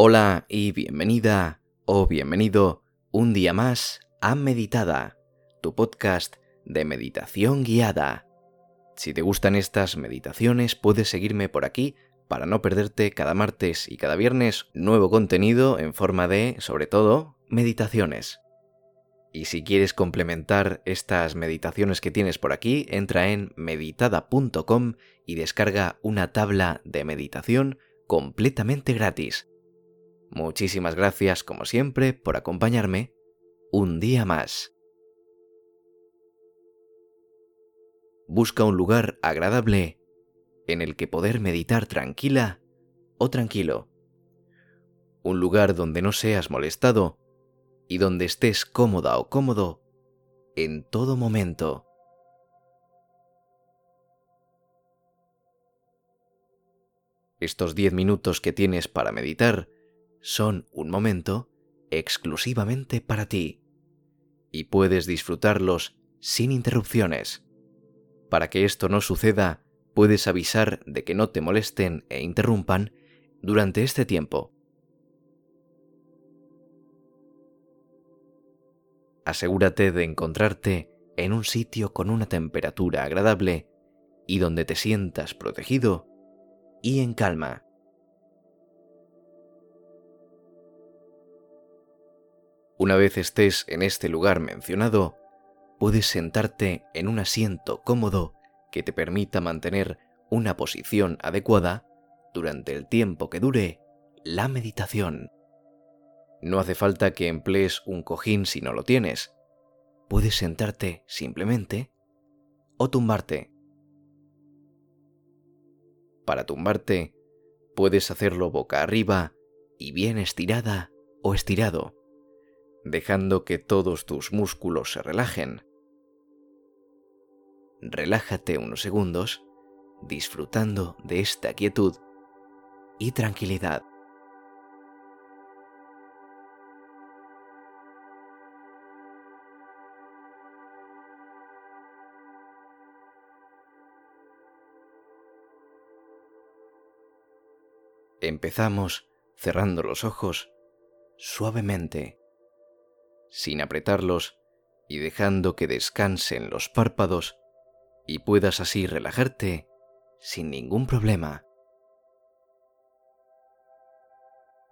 Hola y bienvenida o bienvenido un día más a Meditada, tu podcast de meditación guiada. Si te gustan estas meditaciones, puedes seguirme por aquí para no perderte cada martes y cada viernes nuevo contenido en forma de, sobre todo, meditaciones. Y si quieres complementar estas meditaciones que tienes por aquí, entra en meditada.com y descarga una tabla de meditación completamente gratis. Muchísimas gracias, como siempre, por acompañarme un día más. Busca un lugar agradable en el que poder meditar tranquila o tranquilo. Un lugar donde no seas molestado y donde estés cómoda o cómodo en todo momento. Estos 10 minutos que tienes para meditar son un momento exclusivamente para ti y puedes disfrutarlos sin interrupciones. Para que esto no suceda, puedes avisar de que no te molesten e interrumpan durante este tiempo. Asegúrate de encontrarte en un sitio con una temperatura agradable y donde te sientas protegido y en calma. Una vez estés en este lugar mencionado, puedes sentarte en un asiento cómodo que te permita mantener una posición adecuada durante el tiempo que dure la meditación. No hace falta que emplees un cojín si no lo tienes. Puedes sentarte simplemente o tumbarte. Para tumbarte, puedes hacerlo boca arriba y bien estirada o estirado dejando que todos tus músculos se relajen. Relájate unos segundos, disfrutando de esta quietud y tranquilidad. Empezamos cerrando los ojos suavemente sin apretarlos y dejando que descansen los párpados y puedas así relajarte sin ningún problema.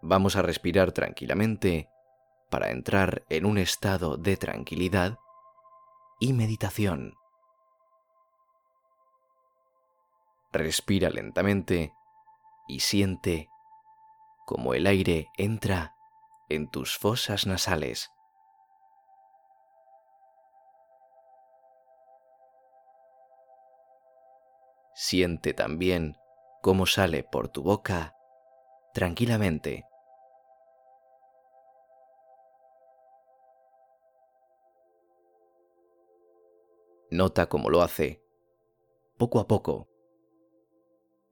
Vamos a respirar tranquilamente para entrar en un estado de tranquilidad y meditación. Respira lentamente y siente como el aire entra en tus fosas nasales. Siente también cómo sale por tu boca tranquilamente. Nota cómo lo hace, poco a poco.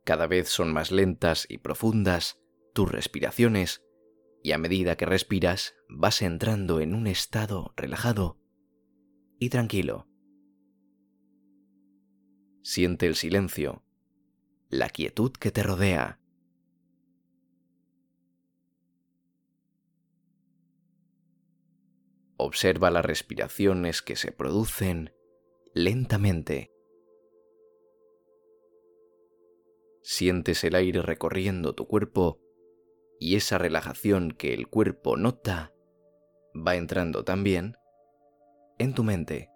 Cada vez son más lentas y profundas tus respiraciones y a medida que respiras vas entrando en un estado relajado y tranquilo. Siente el silencio, la quietud que te rodea. Observa las respiraciones que se producen lentamente. Sientes el aire recorriendo tu cuerpo y esa relajación que el cuerpo nota va entrando también en tu mente.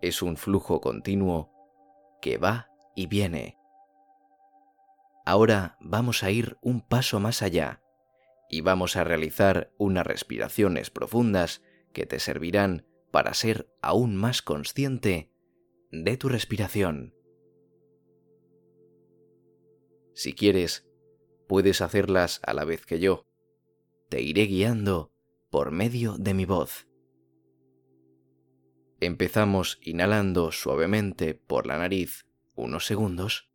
Es un flujo continuo que va y viene. Ahora vamos a ir un paso más allá y vamos a realizar unas respiraciones profundas que te servirán para ser aún más consciente de tu respiración. Si quieres, puedes hacerlas a la vez que yo. Te iré guiando por medio de mi voz. Empezamos inhalando suavemente por la nariz unos segundos.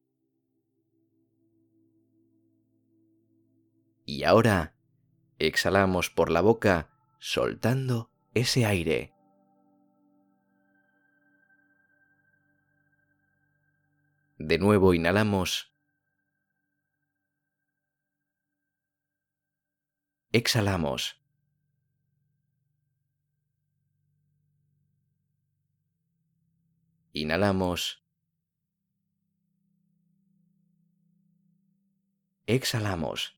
Y ahora exhalamos por la boca soltando ese aire. De nuevo inhalamos. Exhalamos. Inhalamos. Exhalamos.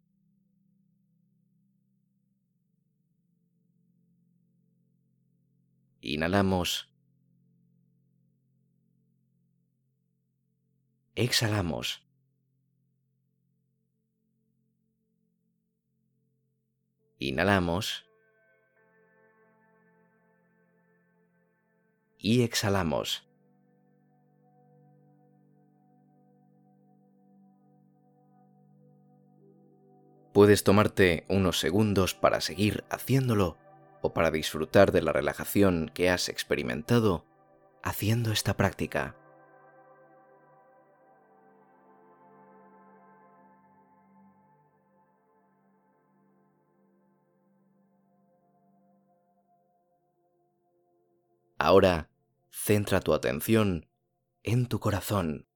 Inhalamos. Exhalamos. Inhalamos. Y exhalamos. Puedes tomarte unos segundos para seguir haciéndolo o para disfrutar de la relajación que has experimentado haciendo esta práctica. Ahora, centra tu atención en tu corazón.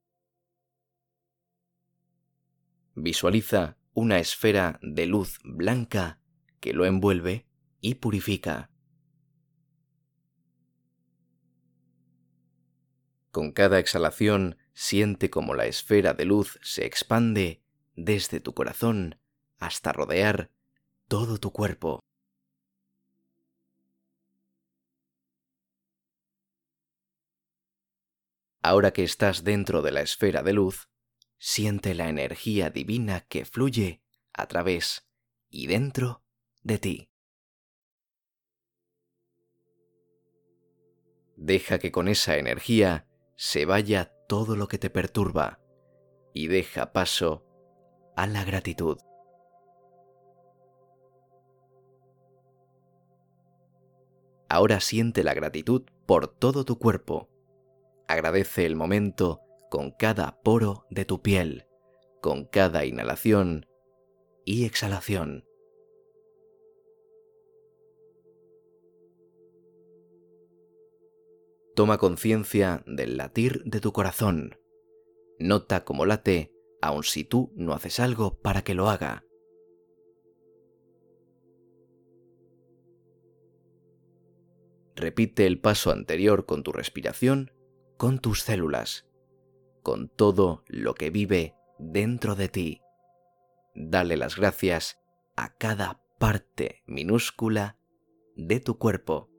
Visualiza una esfera de luz blanca que lo envuelve y purifica. Con cada exhalación siente como la esfera de luz se expande desde tu corazón hasta rodear todo tu cuerpo. Ahora que estás dentro de la esfera de luz, siente la energía divina que fluye a través y dentro de ti. Deja que con esa energía se vaya todo lo que te perturba y deja paso a la gratitud. Ahora siente la gratitud por todo tu cuerpo Agradece el momento con cada poro de tu piel, con cada inhalación y exhalación. Toma conciencia del latir de tu corazón. Nota cómo late aun si tú no haces algo para que lo haga. Repite el paso anterior con tu respiración con tus células, con todo lo que vive dentro de ti. Dale las gracias a cada parte minúscula de tu cuerpo.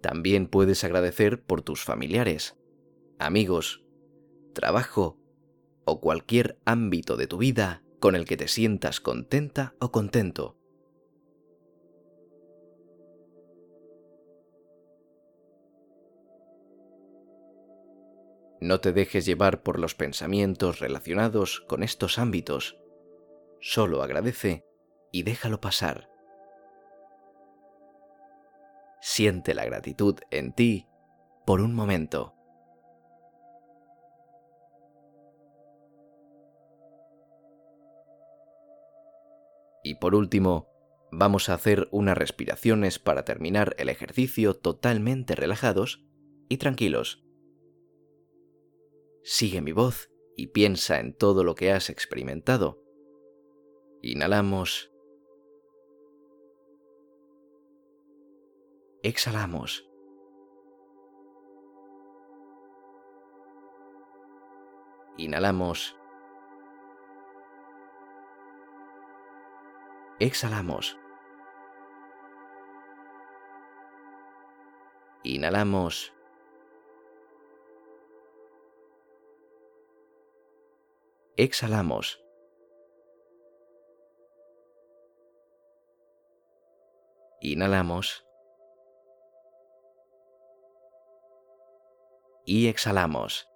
También puedes agradecer por tus familiares, amigos, trabajo o cualquier ámbito de tu vida con el que te sientas contenta o contento. No te dejes llevar por los pensamientos relacionados con estos ámbitos. Solo agradece y déjalo pasar. Siente la gratitud en ti por un momento. Y por último, vamos a hacer unas respiraciones para terminar el ejercicio totalmente relajados y tranquilos. Sigue mi voz y piensa en todo lo que has experimentado. Inhalamos. Exhalamos. Inhalamos. Exhalamos. Inhalamos. Exhalamos. Inhalamos. Y exhalamos.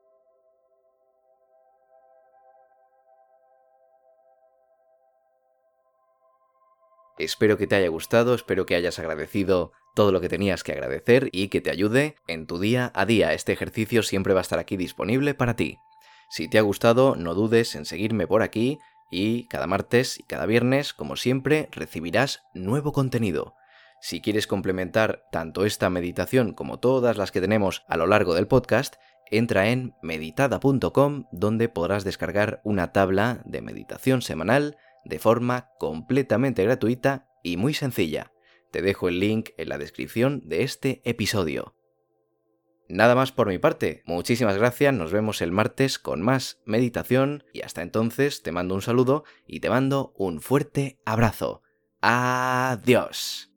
Espero que te haya gustado, espero que hayas agradecido todo lo que tenías que agradecer y que te ayude en tu día a día. Este ejercicio siempre va a estar aquí disponible para ti. Si te ha gustado, no dudes en seguirme por aquí y cada martes y cada viernes, como siempre, recibirás nuevo contenido. Si quieres complementar tanto esta meditación como todas las que tenemos a lo largo del podcast, entra en meditada.com donde podrás descargar una tabla de meditación semanal de forma completamente gratuita y muy sencilla. Te dejo el link en la descripción de este episodio. Nada más por mi parte, muchísimas gracias, nos vemos el martes con más meditación y hasta entonces te mando un saludo y te mando un fuerte abrazo. Adiós.